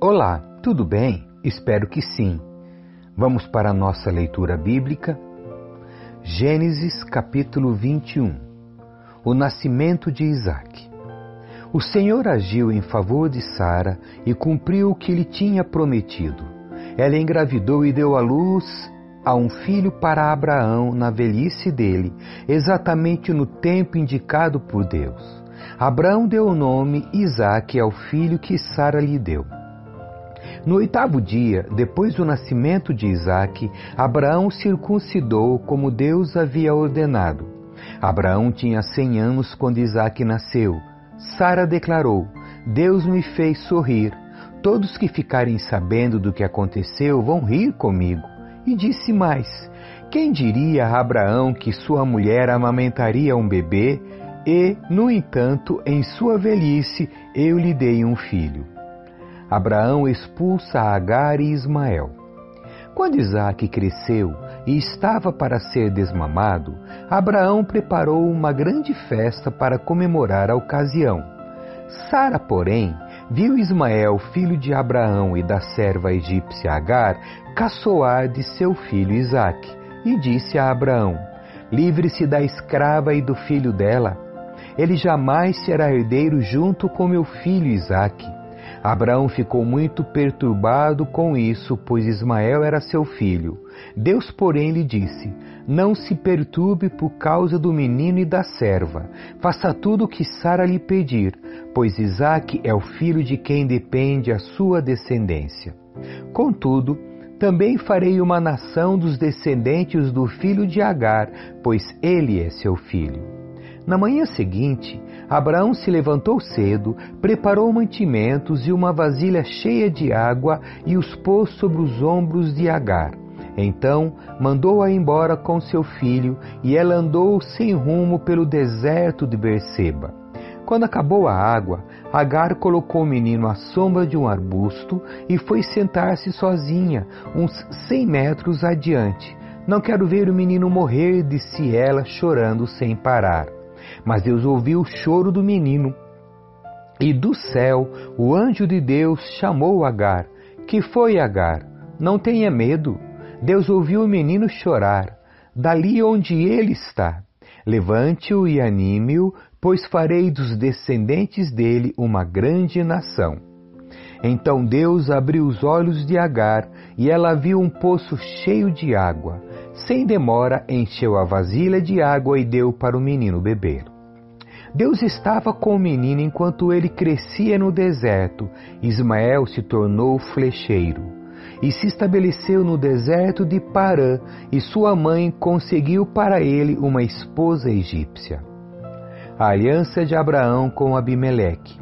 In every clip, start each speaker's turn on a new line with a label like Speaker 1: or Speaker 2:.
Speaker 1: Olá, tudo bem? Espero que sim. Vamos para a nossa leitura bíblica. Gênesis capítulo 21 O nascimento de Isaac. O Senhor agiu em favor de Sara e cumpriu o que lhe tinha prometido. Ela engravidou e deu à luz a um filho para Abraão na velhice dele, exatamente no tempo indicado por Deus. Abraão deu o nome Isaque ao filho que Sara lhe deu. No oitavo dia, depois do nascimento de Isaque, Abraão circuncidou como Deus havia ordenado. Abraão tinha cem anos quando Isaque nasceu. Sara declarou: Deus me fez sorrir. Todos que ficarem sabendo do que aconteceu vão rir comigo. E disse mais: Quem diria a Abraão que sua mulher amamentaria um bebê e, no entanto, em sua velhice eu lhe dei um filho? Abraão expulsa Agar e Ismael. Quando Isaac cresceu e estava para ser desmamado, Abraão preparou uma grande festa para comemorar a ocasião. Sara, porém, viu Ismael, filho de Abraão e da serva egípcia Agar, caçoar de seu filho Isaque, e disse a Abraão: Livre-se da escrava e do filho dela. Ele jamais será herdeiro junto com meu filho Isaque. Abraão ficou muito perturbado com isso, pois Ismael era seu filho. Deus, porém, lhe disse: Não se perturbe por causa do menino e da serva. Faça tudo o que Sara lhe pedir, pois Isaque é o filho de quem depende a sua descendência. Contudo, também farei uma nação dos descendentes do filho de Agar, pois ele é seu filho. Na manhã seguinte, Abraão se levantou cedo, preparou mantimentos e uma vasilha cheia de água e os pôs sobre os ombros de Agar. Então mandou-a embora com seu filho e ela andou sem rumo pelo deserto de Berseba. Quando acabou a água, Agar colocou o menino à sombra de um arbusto e foi sentar-se sozinha, uns cem metros adiante. Não quero ver o menino morrer, disse ela, chorando sem parar. Mas Deus ouviu o choro do menino. E do céu o anjo de Deus chamou Agar. Que foi Agar? Não tenha medo. Deus ouviu o menino chorar. Dali onde ele está. Levante-o e anime-o, pois farei dos descendentes dele uma grande nação. Então Deus abriu os olhos de Agar e ela viu um poço cheio de água. Sem demora, encheu a vasilha de água e deu para o menino beber. Deus estava com o menino enquanto ele crescia no deserto. Ismael se tornou flecheiro e se estabeleceu no deserto de Parã, e sua mãe conseguiu para ele uma esposa egípcia. A aliança de Abraão com Abimeleque.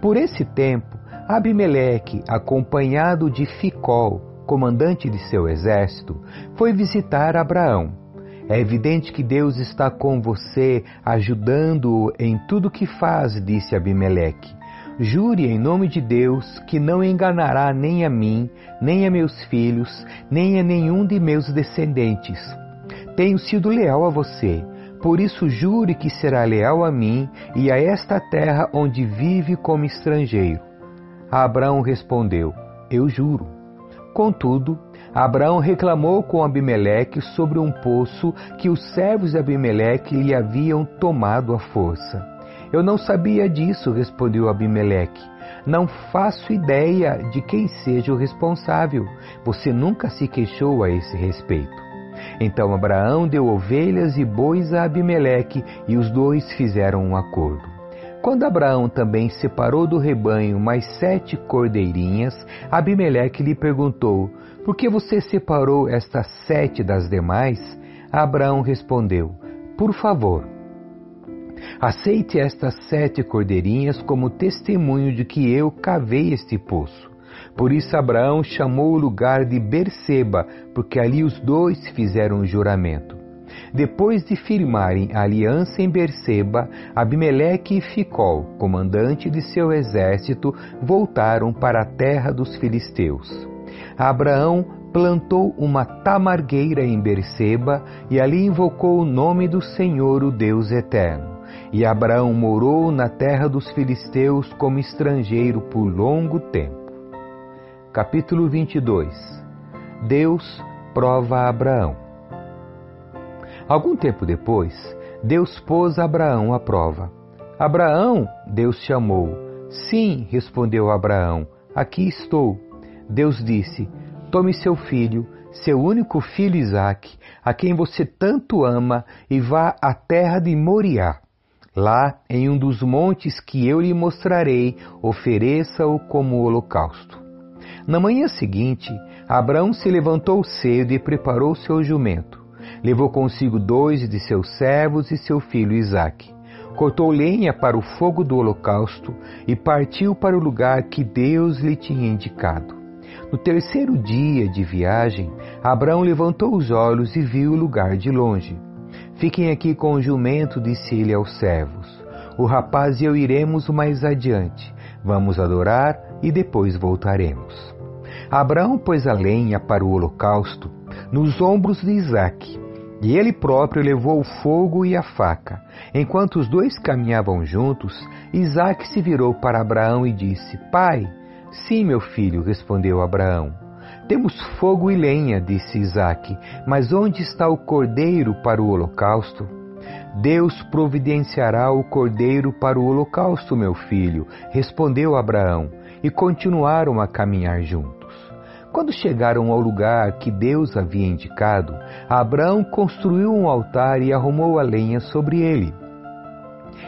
Speaker 1: Por esse tempo, Abimeleque, acompanhado de Ficol, comandante de seu exército, foi visitar Abraão. É evidente que Deus está com você, ajudando-o em tudo que faz, disse Abimeleque. Jure em nome de Deus que não enganará nem a mim, nem a meus filhos, nem a nenhum de meus descendentes. Tenho sido leal a você, por isso jure que será leal a mim e a esta terra onde vive como estrangeiro. Abraão respondeu: Eu juro. Contudo, Abraão reclamou com Abimeleque sobre um poço que os servos de Abimeleque lhe haviam tomado à força. Eu não sabia disso, respondeu Abimeleque. Não faço ideia de quem seja o responsável. Você nunca se queixou a esse respeito. Então Abraão deu ovelhas e bois a Abimeleque e os dois fizeram um acordo. Quando Abraão também separou do rebanho mais sete cordeirinhas, Abimeleque lhe perguntou: Por que você separou estas sete das demais? Abraão respondeu: Por favor, aceite estas sete cordeirinhas como testemunho de que eu cavei este poço. Por isso Abraão chamou o lugar de Berseba, porque ali os dois fizeram um juramento. Depois de firmarem a aliança em Berseba, Abimeleque e Ficol, comandante de seu exército, voltaram para a terra dos filisteus. Abraão plantou uma tamargueira em Berseba e ali invocou o nome do Senhor, o Deus eterno. E Abraão morou na terra dos filisteus como estrangeiro por longo tempo. capítulo 22. Deus prova Abraão. Algum tempo depois, Deus pôs Abraão à prova. Abraão, Deus chamou. Sim, respondeu Abraão, aqui estou. Deus disse: Tome seu filho, seu único filho Isaque, a quem você tanto ama, e vá à terra de Moriá. Lá, em um dos montes que eu lhe mostrarei, ofereça-o como holocausto. Na manhã seguinte, Abraão se levantou cedo e preparou seu jumento. Levou consigo dois de seus servos e seu filho Isaque. Cortou lenha para o fogo do holocausto e partiu para o lugar que Deus lhe tinha indicado. No terceiro dia de viagem, Abraão levantou os olhos e viu o lugar de longe. Fiquem aqui com o jumento, disse ele aos servos. O rapaz e eu iremos mais adiante. Vamos adorar e depois voltaremos. Abraão pôs a lenha para o holocausto nos ombros de Isaque, e ele próprio levou o fogo e a faca. Enquanto os dois caminhavam juntos, Isaque se virou para Abraão e disse: Pai, sim, meu filho, respondeu Abraão. Temos fogo e lenha, disse Isaque, mas onde está o cordeiro para o holocausto? Deus providenciará o cordeiro para o holocausto, meu filho, respondeu Abraão, e continuaram a caminhar juntos. Quando chegaram ao lugar que Deus havia indicado, Abraão construiu um altar e arrumou a lenha sobre ele.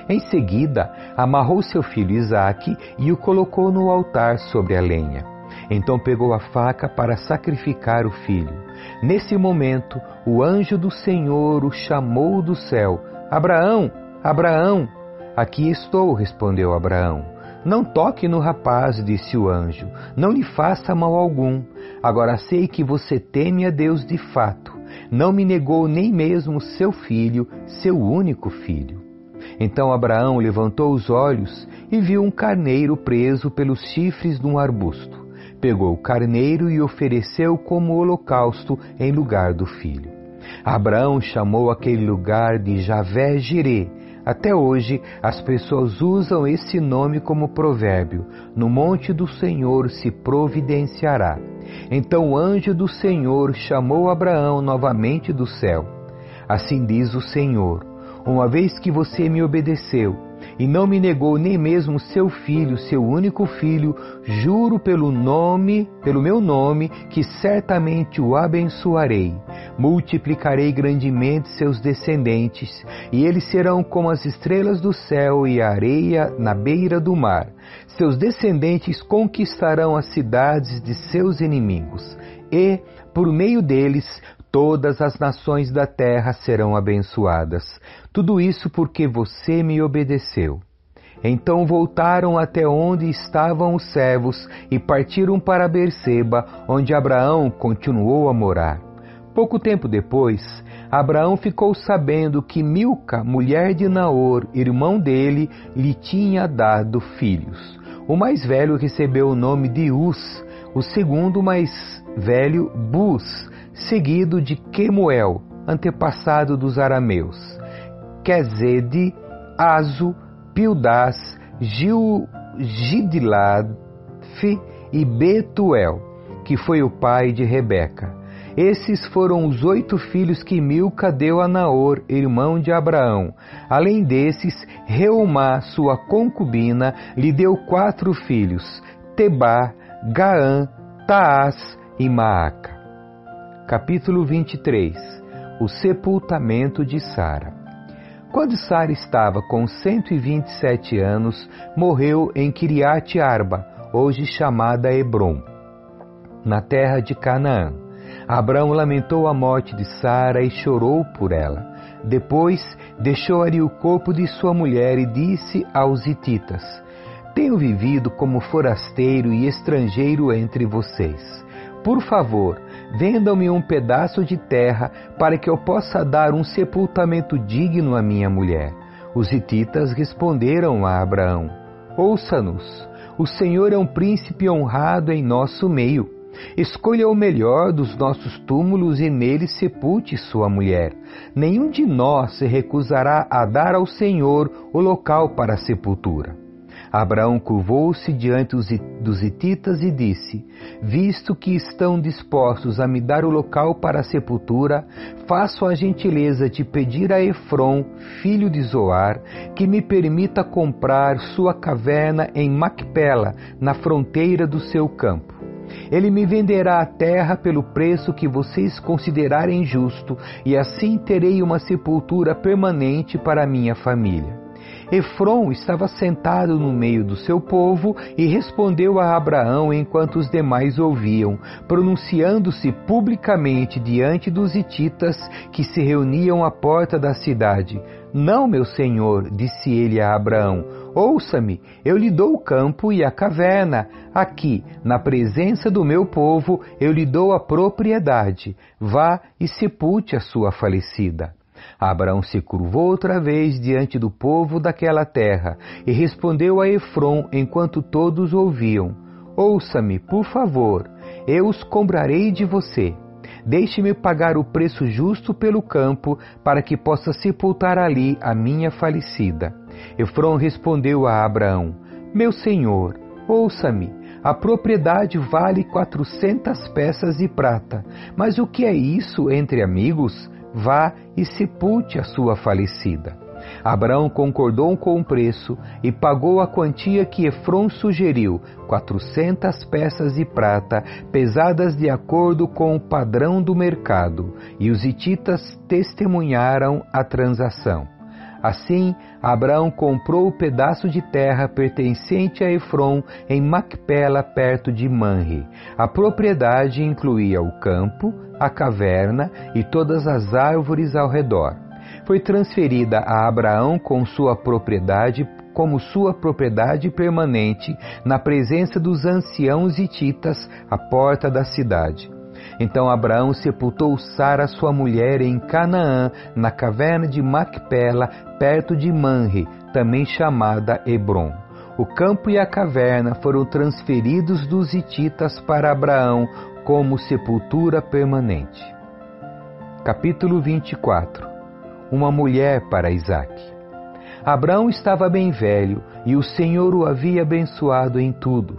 Speaker 1: Em seguida, amarrou seu filho Isaque e o colocou no altar sobre a lenha. Então pegou a faca para sacrificar o filho. Nesse momento, o anjo do Senhor o chamou do céu: Abraão, Abraão! Aqui estou, respondeu Abraão. Não toque no rapaz, disse o anjo, não lhe faça mal algum. Agora sei que você teme a Deus de fato. Não me negou nem mesmo seu filho, seu único filho. Então Abraão levantou os olhos e viu um carneiro preso pelos chifres de um arbusto. Pegou o carneiro e ofereceu como holocausto em lugar do filho. Abraão chamou aquele lugar de Javé Jireh, até hoje, as pessoas usam esse nome como provérbio: No monte do Senhor se providenciará. Então o anjo do Senhor chamou Abraão novamente do céu. Assim diz o Senhor: Uma vez que você me obedeceu, e não me negou nem mesmo seu filho, seu único filho, juro pelo nome, pelo meu nome, que certamente o abençoarei. Multiplicarei grandemente seus descendentes, e eles serão como as estrelas do céu e a areia na beira do mar. Seus descendentes conquistarão as cidades de seus inimigos, e, por meio deles, todas as nações da terra serão abençoadas. Tudo isso porque você me obedeceu. Então voltaram até onde estavam os servos e partiram para Berseba, onde Abraão continuou a morar. Pouco tempo depois, Abraão ficou sabendo que Milca, mulher de Naor, irmão dele, lhe tinha dado filhos. O mais velho recebeu o nome de Uz, o segundo mais velho, Bus, seguido de Quemuel, antepassado dos arameus, Quezede, Azo, Pildás, Gil, Gidlaf e Betuel, que foi o pai de Rebeca. Esses foram os oito filhos que Milca deu a Naor, irmão de Abraão. Além desses, Reumá, sua concubina, lhe deu quatro filhos, Tebá, Gaã, Taás e Maaca capítulo 23 O sepultamento de Sara. Quando Sara estava com 127 anos, morreu em Kiriat Arba, hoje chamada Hebron, na terra de Canaã. Abraão lamentou a morte de Sara e chorou por ela. Depois deixou ali o corpo de sua mulher e disse aos hititas: Tenho vivido como forasteiro e estrangeiro entre vocês. Por favor, vendam-me um pedaço de terra para que eu possa dar um sepultamento digno à minha mulher. Os hititas responderam a Abraão: Ouça-nos, o Senhor é um príncipe honrado em nosso meio. Escolha o melhor dos nossos túmulos e nele sepulte sua mulher. Nenhum de nós se recusará a dar ao Senhor o local para a sepultura. Abraão curvou-se diante dos hititas e disse: Visto que estão dispostos a me dar o local para a sepultura, faço a gentileza de pedir a Efron, filho de Zoar, que me permita comprar sua caverna em Macpela, na fronteira do seu campo. Ele me venderá a terra pelo preço que vocês considerarem justo, e assim terei uma sepultura permanente para minha família. Efron estava sentado no meio do seu povo e respondeu a Abraão enquanto os demais ouviam, pronunciando-se publicamente diante dos hititas que se reuniam à porta da cidade. Não, meu senhor, disse ele a Abraão, ouça-me, eu lhe dou o campo e a caverna. Aqui, na presença do meu povo, eu lhe dou a propriedade. Vá e sepulte a sua falecida. Abraão se curvou outra vez diante do povo daquela terra e respondeu a Efron enquanto todos ouviam: Ouça-me, por favor, eu os comprarei de você. Deixe-me pagar o preço justo pelo campo, para que possa sepultar ali a minha falecida. Efron respondeu a Abraão: Meu senhor, ouça-me. A propriedade vale quatrocentas peças de prata. Mas o que é isso entre amigos? Vá e sepulte a sua falecida. Abraão concordou com o preço e pagou a quantia que Efron sugeriu, quatrocentas peças de prata, pesadas de acordo com o padrão do mercado, e os hititas testemunharam a transação. Assim, Abraão comprou o pedaço de terra pertencente a Efron em Macpela, perto de Manre. A propriedade incluía o campo, a caverna e todas as árvores ao redor. Foi transferida a Abraão com sua propriedade como sua propriedade permanente na presença dos anciãos hititas à porta da cidade. Então Abraão sepultou Sara, sua mulher, em Canaã, na caverna de Macpela, perto de Manre, também chamada Hebron. O campo e a caverna foram transferidos dos hititas para Abraão como sepultura permanente. Capítulo 24 Uma mulher para Isaac. Abraão estava bem velho e o Senhor o havia abençoado em tudo.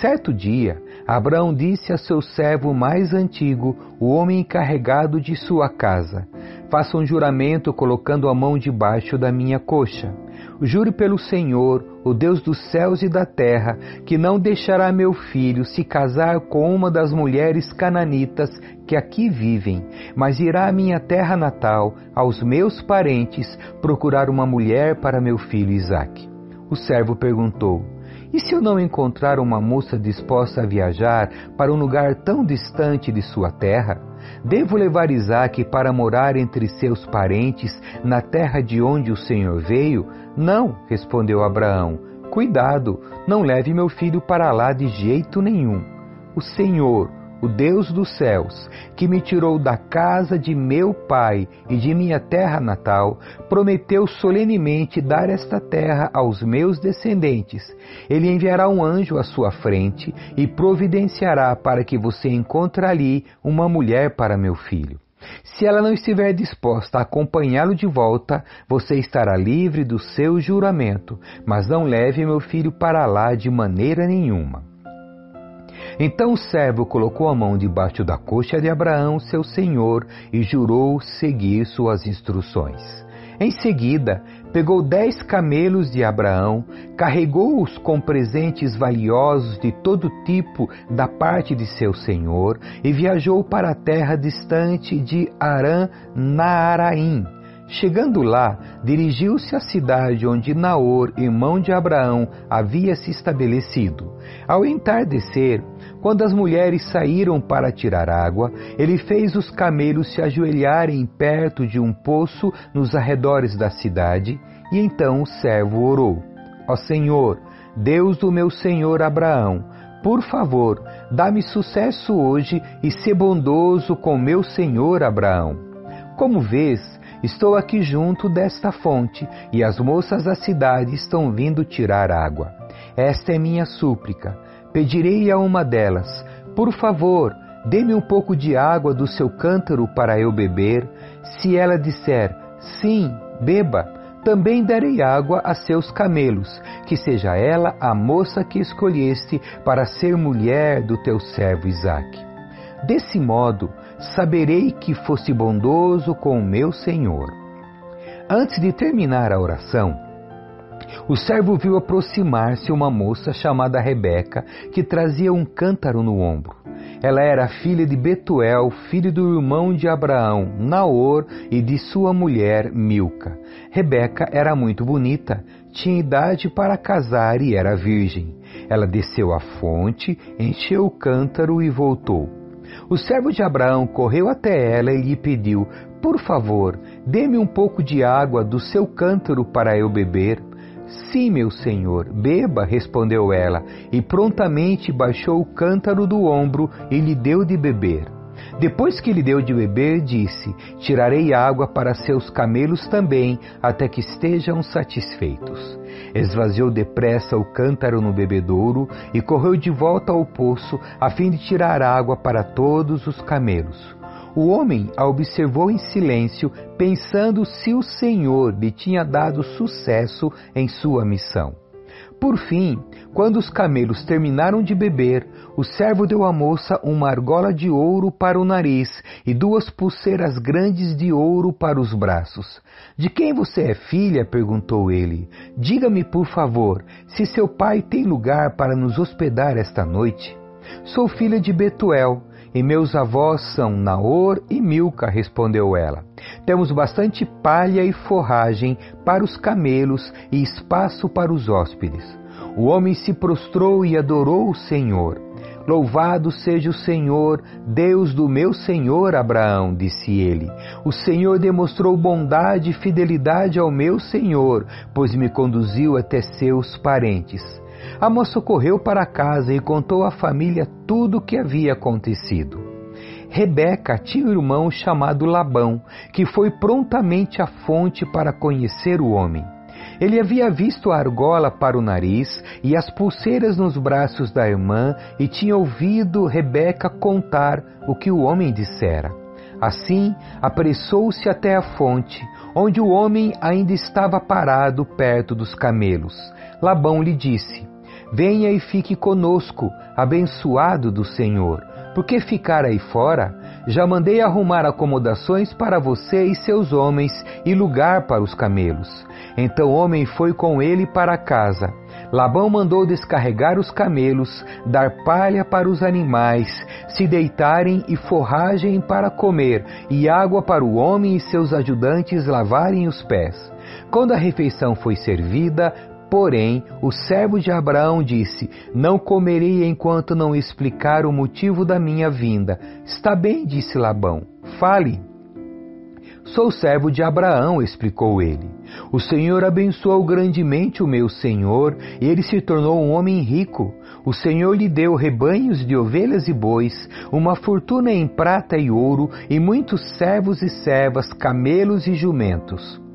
Speaker 1: Certo dia, Abraão disse a seu servo mais antigo, o homem encarregado de sua casa: Faça um juramento colocando a mão debaixo da minha coxa. Jure pelo Senhor, o Deus dos céus e da terra, que não deixará meu filho se casar com uma das mulheres cananitas que aqui vivem, mas irá à minha terra natal, aos meus parentes, procurar uma mulher para meu filho Isaque. O servo perguntou: e se eu não encontrar uma moça disposta a viajar para um lugar tão distante de sua terra? Devo levar Isaque para morar entre seus parentes na terra de onde o Senhor veio? Não, respondeu Abraão. Cuidado, não leve meu filho para lá de jeito nenhum. O Senhor, o Deus dos céus, que me tirou da casa de meu pai e de minha terra natal, prometeu solenemente dar esta terra aos meus descendentes. Ele enviará um anjo à sua frente e providenciará para que você encontre ali uma mulher para meu filho. Se ela não estiver disposta a acompanhá-lo de volta, você estará livre do seu juramento, mas não leve meu filho para lá de maneira nenhuma. Então o servo colocou a mão debaixo da coxa de Abraão, seu senhor, e jurou seguir suas instruções. Em seguida, pegou dez camelos de Abraão, carregou-os com presentes valiosos de todo tipo da parte de seu senhor e viajou para a terra distante de Arã Naaraim. Chegando lá, dirigiu-se à cidade onde Naor, irmão de Abraão, havia se estabelecido. Ao entardecer, quando as mulheres saíram para tirar água, ele fez os camelos se ajoelharem perto de um poço nos arredores da cidade, e então o servo orou: Ó Senhor, Deus do meu senhor Abraão, por favor, dá-me sucesso hoje e se bondoso com meu senhor Abraão. Como vês, estou aqui junto desta fonte e as moças da cidade estão vindo tirar água. Esta é minha súplica Pedirei a uma delas: Por favor, dê-me um pouco de água do seu cântaro para eu beber. Se ela disser: Sim, beba, também darei água a seus camelos, que seja ela a moça que escolheste para ser mulher do teu servo Isaque. Desse modo, saberei que fosse bondoso com o meu senhor. Antes de terminar a oração, o servo viu aproximar-se uma moça chamada Rebeca, que trazia um cântaro no ombro. Ela era filha de Betuel, filho do irmão de Abraão, Naor, e de sua mulher Milca. Rebeca era muito bonita, tinha idade para casar e era virgem. Ela desceu à fonte, encheu o cântaro e voltou. O servo de Abraão correu até ela e lhe pediu: Por favor, dê-me um pouco de água do seu cântaro para eu beber. Sim, meu senhor, beba, respondeu ela, e prontamente baixou o cântaro do ombro e lhe deu de beber. Depois que lhe deu de beber, disse: Tirarei água para seus camelos também, até que estejam satisfeitos. Esvaziou depressa o cântaro no bebedouro e correu de volta ao poço, a fim de tirar água para todos os camelos. O homem a observou em silêncio, pensando se o Senhor lhe tinha dado sucesso em sua missão. Por fim, quando os camelos terminaram de beber, o servo deu à moça uma argola de ouro para o nariz e duas pulseiras grandes de ouro para os braços. De quem você é filha? perguntou ele. Diga-me, por favor, se seu pai tem lugar para nos hospedar esta noite. Sou filha de Betuel, e meus avós são Naor e Milca, respondeu ela. Temos bastante palha e forragem para os camelos e espaço para os hóspedes. O homem se prostrou e adorou o Senhor. Louvado seja o Senhor, Deus do meu senhor Abraão, disse ele. O Senhor demonstrou bondade e fidelidade ao meu senhor, pois me conduziu até seus parentes. A moça correu para casa e contou à família tudo o que havia acontecido. Rebeca tinha um irmão chamado Labão, que foi prontamente à fonte para conhecer o homem. Ele havia visto a argola para o nariz e as pulseiras nos braços da irmã e tinha ouvido Rebeca contar o que o homem dissera. Assim, apressou-se até a fonte, onde o homem ainda estava parado perto dos camelos. Labão lhe disse: Venha e fique conosco, abençoado do Senhor. Por que ficar aí fora? Já mandei arrumar acomodações para você e seus homens e lugar para os camelos. Então o homem foi com ele para casa. Labão mandou descarregar os camelos, dar palha para os animais, se deitarem e forragem para comer, e água para o homem e seus ajudantes lavarem os pés. Quando a refeição foi servida, Porém, o servo de Abraão disse: Não comerei enquanto não explicar o motivo da minha vinda. Está bem, disse Labão. Fale. Sou servo de Abraão, explicou ele. O Senhor abençoou grandemente o meu senhor e ele se tornou um homem rico. O Senhor lhe deu rebanhos de ovelhas e bois, uma fortuna em prata e ouro e muitos servos e servas, camelos e jumentos.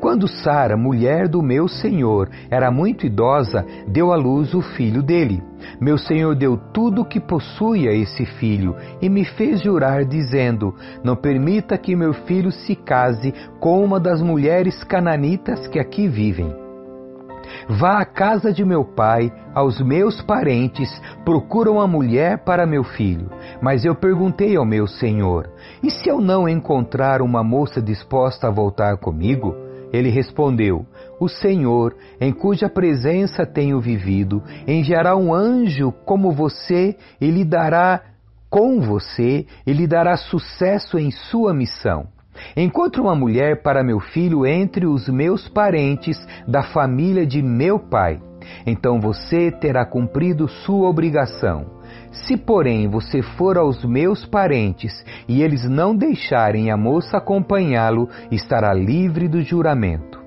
Speaker 1: Quando Sara, mulher do meu senhor, era muito idosa, deu à luz o filho dele. Meu senhor deu tudo o que possui a esse filho e me fez jurar, dizendo: Não permita que meu filho se case com uma das mulheres cananitas que aqui vivem. Vá à casa de meu pai, aos meus parentes, procura uma mulher para meu filho. Mas eu perguntei ao meu senhor: E se eu não encontrar uma moça disposta a voltar comigo? Ele respondeu: O Senhor, em cuja presença tenho vivido, enviará um anjo como você e lhe dará com você e lhe dará sucesso em sua missão. Encontre uma mulher para meu filho entre os meus parentes da família de meu pai. Então você terá cumprido sua obrigação. Se, porém, você for aos meus parentes e eles não deixarem a moça acompanhá-lo, estará livre do juramento.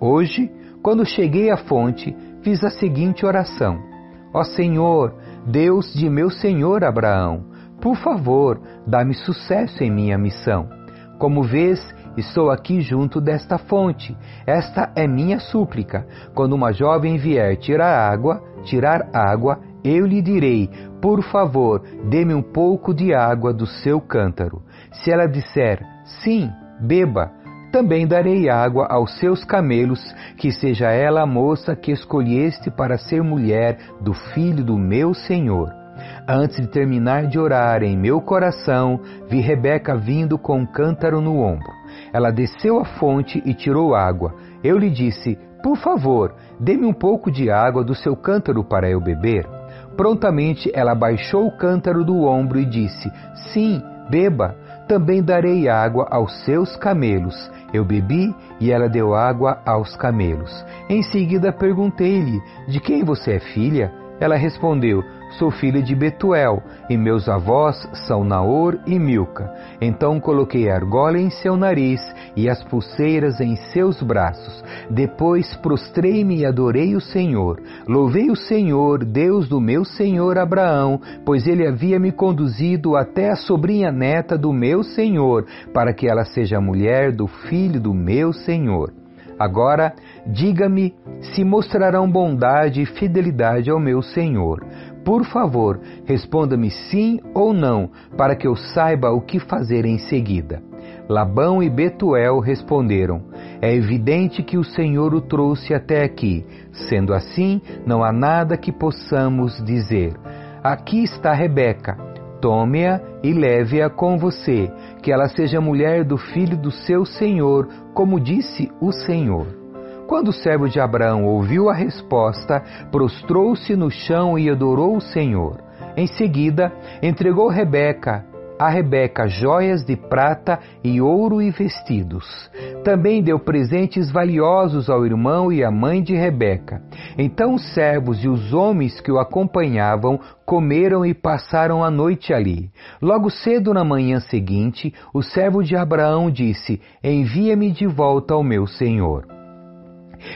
Speaker 1: Hoje, quando cheguei à fonte, fiz a seguinte oração: Ó Senhor, Deus de meu senhor Abraão, por favor, dá-me sucesso em minha missão. Como vês, estou aqui junto desta fonte. Esta é minha súplica. Quando uma jovem vier tirar água, tirar água, eu lhe direi: Por favor, dê-me um pouco de água do seu cântaro. Se ela disser: Sim, beba, também darei água aos seus camelos, que seja ela a moça que escolheste para ser mulher do filho do meu Senhor. Antes de terminar de orar em meu coração, vi Rebeca vindo com um cântaro no ombro. Ela desceu à fonte e tirou água. Eu lhe disse: Por favor, dê-me um pouco de água do seu cântaro para eu beber. Prontamente ela baixou o cântaro do ombro e disse: Sim, beba. Também darei água aos seus camelos. Eu bebi e ela deu água aos camelos. Em seguida perguntei-lhe: De quem você é filha? Ela respondeu: Sou filha de Betuel, e meus avós são Naor e Milca. Então coloquei a argola em seu nariz e as pulseiras em seus braços. Depois prostrei-me e adorei o Senhor. Louvei o Senhor, Deus do meu senhor Abraão, pois ele havia me conduzido até a sobrinha neta do meu senhor, para que ela seja mulher do filho do meu senhor. Agora, diga-me se mostrarão bondade e fidelidade ao meu senhor. Por favor, responda-me sim ou não, para que eu saiba o que fazer em seguida. Labão e Betuel responderam: É evidente que o Senhor o trouxe até aqui. Sendo assim, não há nada que possamos dizer. Aqui está Rebeca. Tome-a e leve-a com você, que ela seja mulher do filho do seu senhor, como disse o Senhor. Quando o servo de Abraão ouviu a resposta, prostrou-se no chão e adorou o Senhor. Em seguida, entregou Rebeca a Rebeca joias de prata e ouro e vestidos. Também deu presentes valiosos ao irmão e à mãe de Rebeca. Então os servos e os homens que o acompanhavam comeram e passaram a noite ali. Logo cedo na manhã seguinte, o servo de Abraão disse: Envia-me de volta ao meu senhor.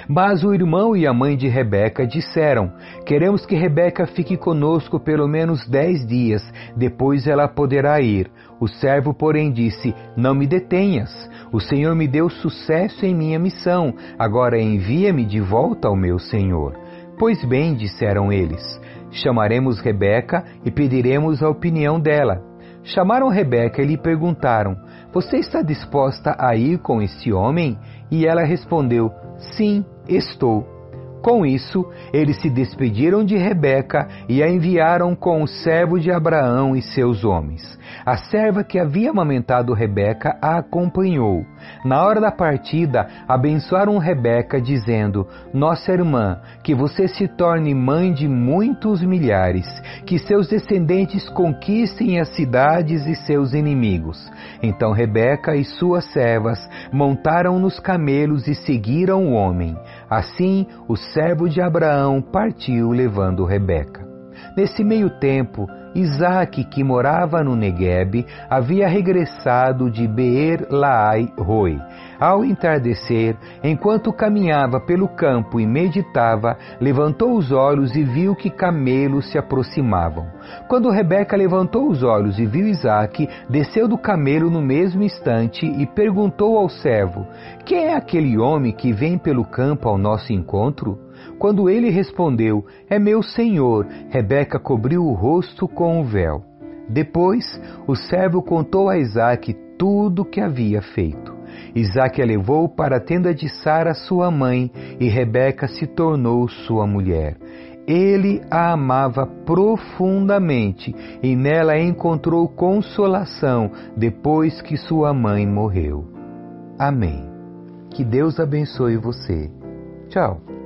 Speaker 1: Mas o irmão e a mãe de Rebeca disseram: Queremos que Rebeca fique conosco pelo menos dez dias, depois ela poderá ir. O servo, porém, disse: Não me detenhas. O Senhor me deu sucesso em minha missão. Agora envia-me de volta ao meu Senhor. Pois bem, disseram eles: Chamaremos Rebeca e pediremos a opinião dela. Chamaram Rebeca e lhe perguntaram: Você está disposta a ir com este homem? E ela respondeu: Sim, estou. Com isso, eles se despediram de Rebeca e a enviaram com o servo de Abraão e seus homens. A serva que havia amamentado Rebeca a acompanhou. Na hora da partida, abençoaram Rebeca, dizendo: Nossa irmã, que você se torne mãe de muitos milhares, que seus descendentes conquistem as cidades e seus inimigos. Então Rebeca e suas servas montaram nos camelos e seguiram o homem. Assim, o servo de Abraão partiu levando Rebeca. Nesse meio tempo, Isaac, que morava no Negueb, havia regressado de Beer Laai Roi. Ao entardecer, enquanto caminhava pelo campo e meditava, levantou os olhos e viu que camelos se aproximavam. Quando Rebeca levantou os olhos e viu Isaac, desceu do camelo no mesmo instante e perguntou ao servo: Quem é aquele homem que vem pelo campo ao nosso encontro? Quando ele respondeu: É meu senhor, Rebeca cobriu o rosto com o véu. Depois, o servo contou a Isaac tudo o que havia feito. Isaac a levou para a tenda de Sara, sua mãe, e Rebeca se tornou sua mulher. Ele a amava profundamente e nela encontrou consolação depois que sua mãe morreu. Amém. Que Deus abençoe você. Tchau.